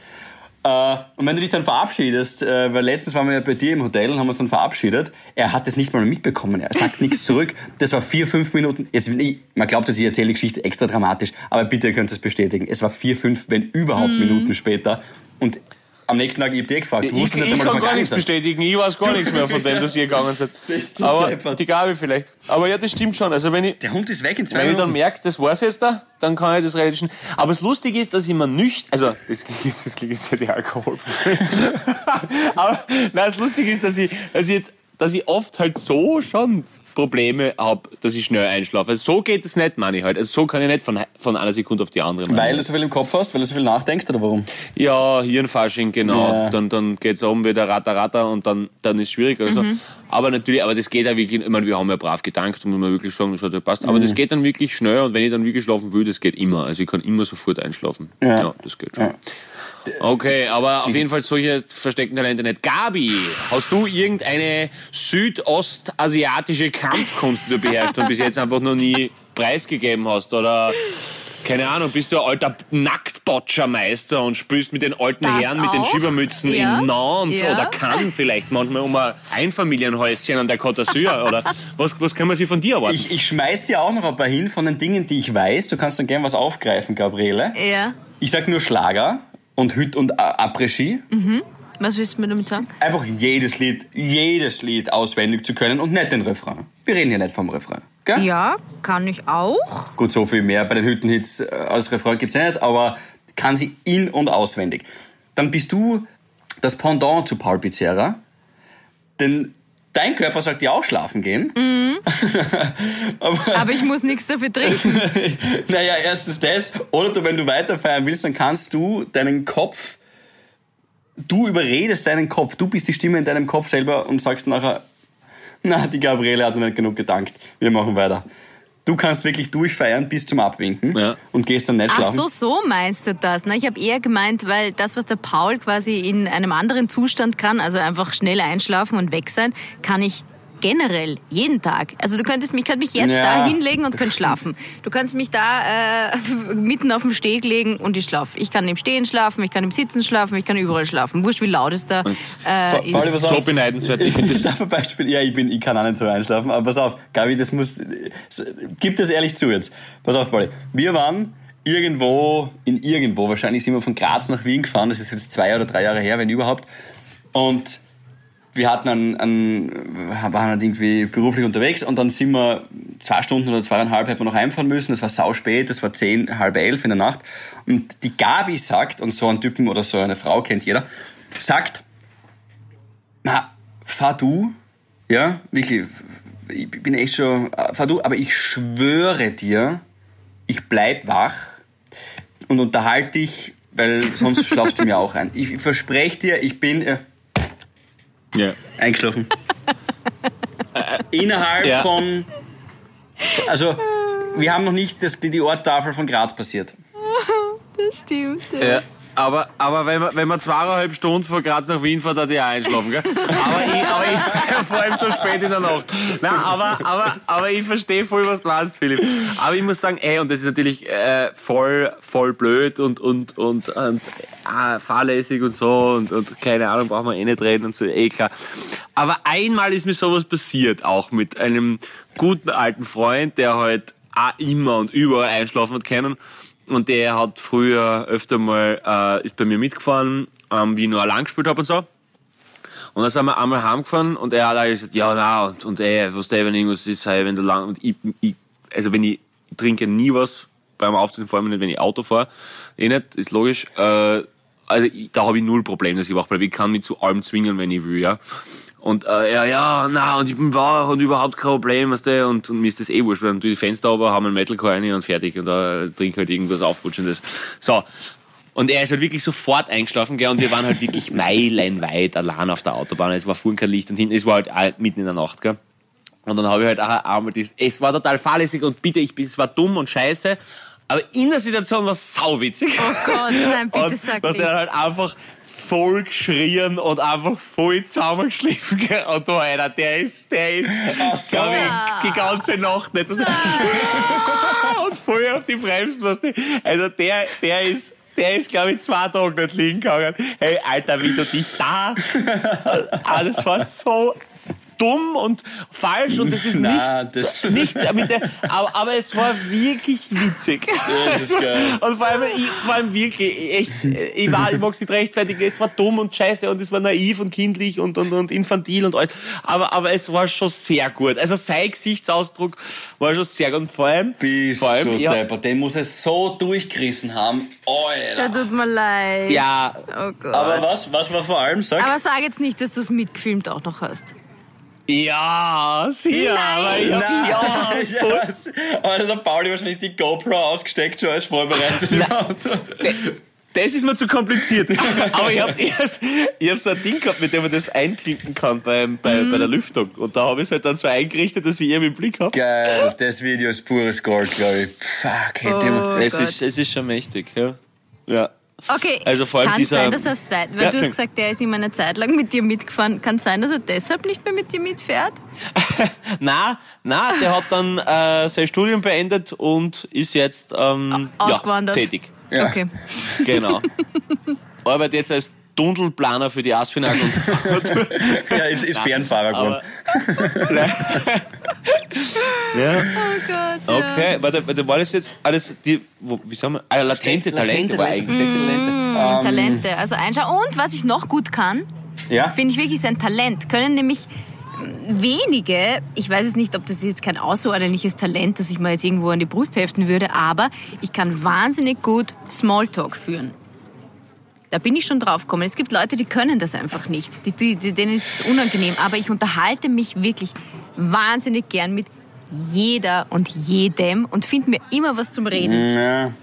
Äh, und wenn du dich dann verabschiedest, äh, weil letztens waren wir ja bei dir im Hotel und haben uns dann verabschiedet, er hat es nicht mal mitbekommen, er sagt nichts zurück. Das war vier, fünf Minuten. Jetzt, ich, man glaubt, dass ich erzähle die Geschichte extra dramatisch, aber bitte, ihr könnt es bestätigen. Es war vier, fünf, wenn überhaupt Minuten später. Und am nächsten Tag, ich hab dir gefragt, du Ich, ich nicht einmal, kann gar nichts bestätigen. Ich weiß gar nichts mehr von dem, dass ihr gegangen seid. Aber deppert. die Gabi vielleicht. Aber ja, das stimmt schon. Also wenn ich, Der Hund ist weg in zwei wenn ich dann Minuten. merke, das war's jetzt da, dann kann ich das relativ schnell. Aber das Lustige ist, dass ich mir nicht, also das klingt jetzt, das klingt jetzt ja die Alkohol. Aber nein, das Lustige ist, dass ich, dass ich jetzt, dass ich oft halt so schon Probleme habe, dass ich schnell einschlafe. Also so geht es nicht, meine ich halt. Also so kann ich nicht von, von einer Sekunde auf die andere machen. Weil du so viel im Kopf hast, weil du so viel nachdenkst oder warum? Ja, Hirnfasching, genau. Ja. Dann, dann geht's um wieder ratter, ratter und dann, dann ist schwierig. Also. Aber natürlich, aber das geht ja wirklich, ich meine, wir haben ja brav gedankt, muss man wirklich sagen, das hat ja passt. Aber das geht dann wirklich schnell und wenn ich dann wirklich schlafen will, das geht immer. Also ich kann immer sofort einschlafen. Ja. das geht schon. Okay, aber auf jeden Fall solche versteckten Talente nicht. Gabi, hast du irgendeine südostasiatische Kampfkunst, die du beherrschst und bis jetzt einfach noch nie preisgegeben hast? Oder keine Ahnung, bist du ein alter Nacktbotschermeister und spielst mit den alten Das Herren mit den auch. Schiebermützen Ja. in Nantes Ja. oder Cannes vielleicht manchmal um ein Einfamilienhäuschen an der Côte d'Azur? Oder was, was kann man sich von dir erwarten? Ich, ich schmeiß dir auch noch ein paar hin von den Dingen, die ich weiß. Du kannst dann gern was aufgreifen, Gabriele. Ja. Ich sag nur Schlager und Hüt und Après-Ski. Was willst du mir damit sagen? Einfach jedes Lied, jedes Lied auswendig zu können und nicht den Refrain. Wir reden ja nicht vom Refrain. Gell? Ja, kann ich auch. Gut, so viel mehr bei den Hüttenhits äh, als Refrain gibt's ja nicht, aber kann sie in- und auswendig. Dann bist du das Pendant zu Paul Pizzerra, denn dein Körper sagt dir auch schlafen gehen. Aber ich muss nichts dafür trinken. Naja, erstens das. Oder du, wenn du weiter feiern willst, dann kannst du deinen Kopf, du überredest deinen Kopf, du bist die Stimme in deinem Kopf selber und sagst nachher, na, die Gabriele hat mir nicht genug gedankt, wir machen weiter. Du kannst wirklich durchfeiern bis zum Abwinken Ja. und gehst dann nicht Ach schlafen. so, so meinst du das. Ne? Ich habe eher gemeint, weil das, was der Paul quasi in einem anderen Zustand kann, also einfach schnell einschlafen und weg sein, kann ich generell jeden Tag. Also du könntest mich, könnt mich jetzt Ja. da hinlegen und könnt schlafen. Du kannst mich da äh, mitten auf den Steg legen und ich schlafe. Ich kann im Stehen schlafen, ich kann im Sitzen schlafen, ich kann überall schlafen. Wurscht, wie laut es da äh, Pauli, ist. was so beneidenswert. Ich finde Ich das darf ein Beispiel, ja, ich bin, ich kann auch nicht so einschlafen, aber pass auf, Gabi, das muss, gib das ehrlich zu jetzt. Pass auf, Pauli. Wir waren irgendwo, in irgendwo, wahrscheinlich sind wir von Graz nach Wien gefahren, das ist jetzt zwei oder drei Jahre her, wenn überhaupt, und wir hatten einen, einen, waren halt irgendwie beruflich unterwegs und dann sind wir zwei Stunden oder zweieinhalb hätten wir noch heimfahren müssen. Das war sau spät, das war zehn, halb elf in der Nacht. Und die Gabi sagt, und so einen Typen oder so eine Frau kennt jeder, sagt, na, fahr du, ja, wirklich, ich bin echt schon, fahr du, aber ich schwöre dir, ich bleib wach und unterhalte dich, weil sonst schlafst du mir auch ein. Ich verspreche dir, ich bin ja. eingeschlafen. Innerhalb Ja. von, also wir haben noch nicht das, die, die Ortstafel von Graz passiert. Das stimmt. Ja, aber, aber wenn, man, wenn man zweieinhalb Stunden von Graz nach Wien fährt, hat ich auch einschlafen, gell? Aber ich, aber ich vor allem so spät in der Nacht. Nein, aber, aber, aber ich verstehe voll, was du meinst, Philipp. Aber ich muss sagen, ey, und das ist natürlich äh, voll, voll blöd und, und, und, und ah, fahrlässig und so und, und keine Ahnung, brauchen wir eh nicht reden und so, eh klar. Aber einmal ist mir sowas passiert, auch mit einem guten alten Freund, der halt auch immer und überall einschlafen hat können. Und der hat früher öfter mal, äh, ist bei mir mitgefahren, ähm, wie ich nur allein gespielt habe und so. Und dann sind wir einmal heimgefahren und er hat auch gesagt, ja, na, und, und ey, was der, wenn irgendwas ist, hey, wenn du lang, und ich, ich, also wenn ich, trinke nie was beim Auftreten, vor allem nicht, wenn ich Auto fahre, eh nicht, ist logisch, äh, also da habe ich null Problem, dass ich wach bleibe. Ich kann mich zu allem zwingen, wenn ich will, ja. Und äh, ja, ja, na, und ich bin wach und überhaupt kein Problem, weißt du, und, und mir ist das eh wurscht, weil dann tue ich die Fenster aber, haben ein Metalcore rein und fertig und da trinke halt irgendwas Aufputschendes. So. Und er ist halt wirklich sofort eingeschlafen, gell, und wir waren halt wirklich meilenweit allein auf der Autobahn. Es war vorhin kein Licht und hinten, es war halt mitten in der Nacht, gell. Und dann habe ich halt auch einmal das, es war total fahrlässig und bitte, ich es war dumm und scheiße, aber in der Situation war es sauwitzig. Oh Gott, nein, bitte und sag dass nicht. er halt einfach voll geschrien und einfach voll zusammengeschliffen. Und da einer, der ist, der ist, so. glaub ich, die ganze Nacht nicht. Was und voll auf die Bremsen, was du. Also der, der ist, der ist, glaube ich, zwei Tage nicht liegen gegangen. Hey, Alter, wie du dich da. Ah, das war so dumm und falsch und das ist Na, nichts, das- nichts mit der, aber, aber es war wirklich witzig. Das ist geil. Und vor allem, ich, vor allem wirklich, echt, ich war, ich mag's nicht rechtfertigen, es war dumm und scheiße und es war naiv und kindlich und, und, und infantil und alles. Aber, aber es war schon sehr gut. Also sein Gesichtsausdruck war schon sehr gut. Und vor allem, Bist vor allem, du ja. Den muss es so durchgerissen haben. Da Alter. tut mir leid. ja, Oh Gott. Aber was, was war vor allem, sag? Aber sag jetzt nicht, dass du es mitgefilmt auch noch hast. Ja, sicher, aber ich hab, Nein. ja, ja. Aber da hat Pauli wahrscheinlich die GoPro ausgesteckt, schon als vorbereitet im Auto. Das ist mir zu kompliziert. Aber ich habe hab so ein Ding gehabt, mit dem man das einklicken kann beim, bei, bei der Lüftung. Und da habe ich es halt dann so eingerichtet, dass ich irgendwie im Blick habe. Geil, das Video ist pures Gold, glaube ich. Fuck, hätte Oh. Es ist, es ist schon mächtig, ja. Ja. Okay, Also vor allem kann dieser- sein, dass er seit, weil Ja, du hast gesagt, der ist immer eine Zeit lang mit dir mitgefahren. Kann sein, dass er deshalb nicht mehr mit dir mitfährt? Na, na, der hat dann äh, sein Studium beendet und ist jetzt ähm, ja, Ausgewandert. tätig. Ja. Okay. Genau. Arbeitet jetzt als Dundelplaner für die Asfinag und Ja, ist, ist Fernfahrer geworden. ja. Oh Gott. Ja. Okay, warte, warte, war das jetzt alles die wo, wie sagen wir? Ah, latente Talente war eigentlich. Mm, Talente, also einschauen. Und was ich noch gut kann, Ja? finde ich wirklich sein Talent. Können nämlich mm, wenige, ich weiß jetzt nicht, ob das jetzt kein außerordentliches Talent, das ich mal jetzt irgendwo an die Brust heften würde, aber ich kann wahnsinnig gut Smalltalk führen. Da bin ich schon drauf gekommen. Es gibt Leute, die können das einfach nicht. Die, die, denen ist es unangenehm. Aber ich unterhalte mich wirklich wahnsinnig gern mit jeder und jedem und finde mir immer was zum Reden. Ja.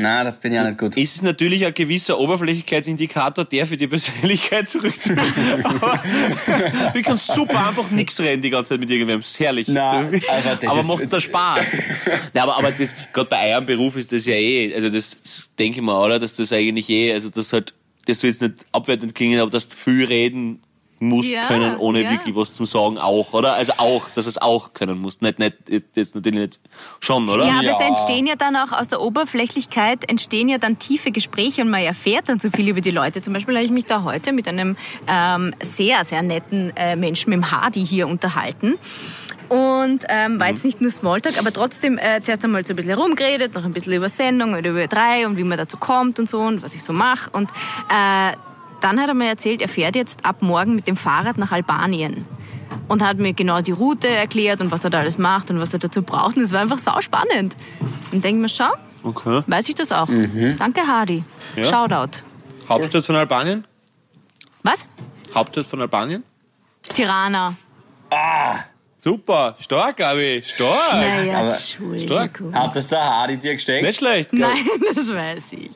Nein, da bin ich auch nicht gut. Ist natürlich ein gewisser Oberflächlichkeitsindikator, der für die Persönlichkeit zurückzuführen. Aber wir können super einfach nichts reden die ganze Zeit mit irgendwem. Das ist herrlich. Na, aber das aber macht da Spaß. Nein, aber, aber das, gerade bei eurem Beruf ist das ja eh, also das, das denke ich mal, oder? Dass das eigentlich eh, also das halt, das soll jetzt nicht abwertend klingen, aber dass viel reden musst Ja, können, ohne ja. wirklich was zum Sagen auch, oder? Also auch, dass es auch können musst. Nicht, nicht, jetzt natürlich nicht schon, oder? Ja, aber es Ja. entstehen ja dann auch aus der Oberflächlichkeit entstehen ja dann tiefe Gespräche und man erfährt dann so viel über die Leute. Zum Beispiel habe ich mich da heute mit einem ähm, sehr, sehr netten äh, Menschen, mit dem Hardy hier unterhalten. Und ähm, war jetzt nicht nur Smalltalk, aber trotzdem äh, zuerst einmal so ein bisschen rumgeredet, noch ein bisschen über Sendung oder über drei und wie man dazu kommt und so und was ich so mache. Und äh, dann hat er mir erzählt, er fährt jetzt ab morgen mit dem Fahrrad nach Albanien. Und hat mir genau die Route erklärt und was er da alles macht und was er dazu braucht. Und es war einfach sauspannend. Und denke mir, schau, Okay. weiß ich das auch. Danke, Hardy. Ja. Shoutout. Hauptstadt von Albanien? Was? Hauptstadt von Albanien? Tirana. Super, stark, Gabi, stark. Naja, aber Entschuldigung. Hat das der Hardy dir gesteckt? Nicht schlecht, Gabi. Nein, das weiß ich.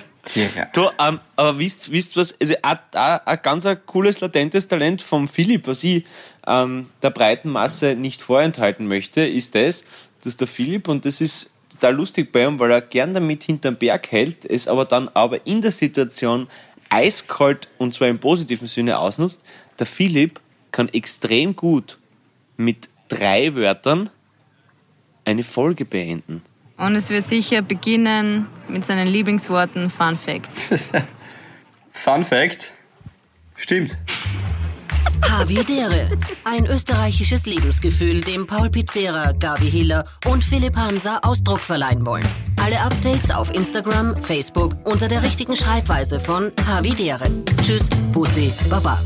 Tja. Du, ähm, aber wisst, wisst was, also ein, ein, ganz ein cooles, latentes Talent vom Philipp, was ich ähm, der breiten Masse nicht vorenthalten möchte, ist das, dass der Philipp, und das ist total lustig bei ihm, weil er gern damit hinterm Berg hält, es aber dann aber in der Situation eiskalt und zwar im positiven Sinne ausnutzt, der Philipp kann extrem gut mit drei Wörtern eine Folge beenden. Und es wird sicher beginnen mit seinen Lieblingsworten Fun Fact. Fun Fact. Stimmt. Havidere. Ein österreichisches Lebensgefühl, dem Paul Pizzera, Gabi Hiller und Philipp Hansa Ausdruck verleihen wollen. Alle Updates auf Instagram, Facebook unter der richtigen Schreibweise von Havidere. Tschüss, Pussy, Baba.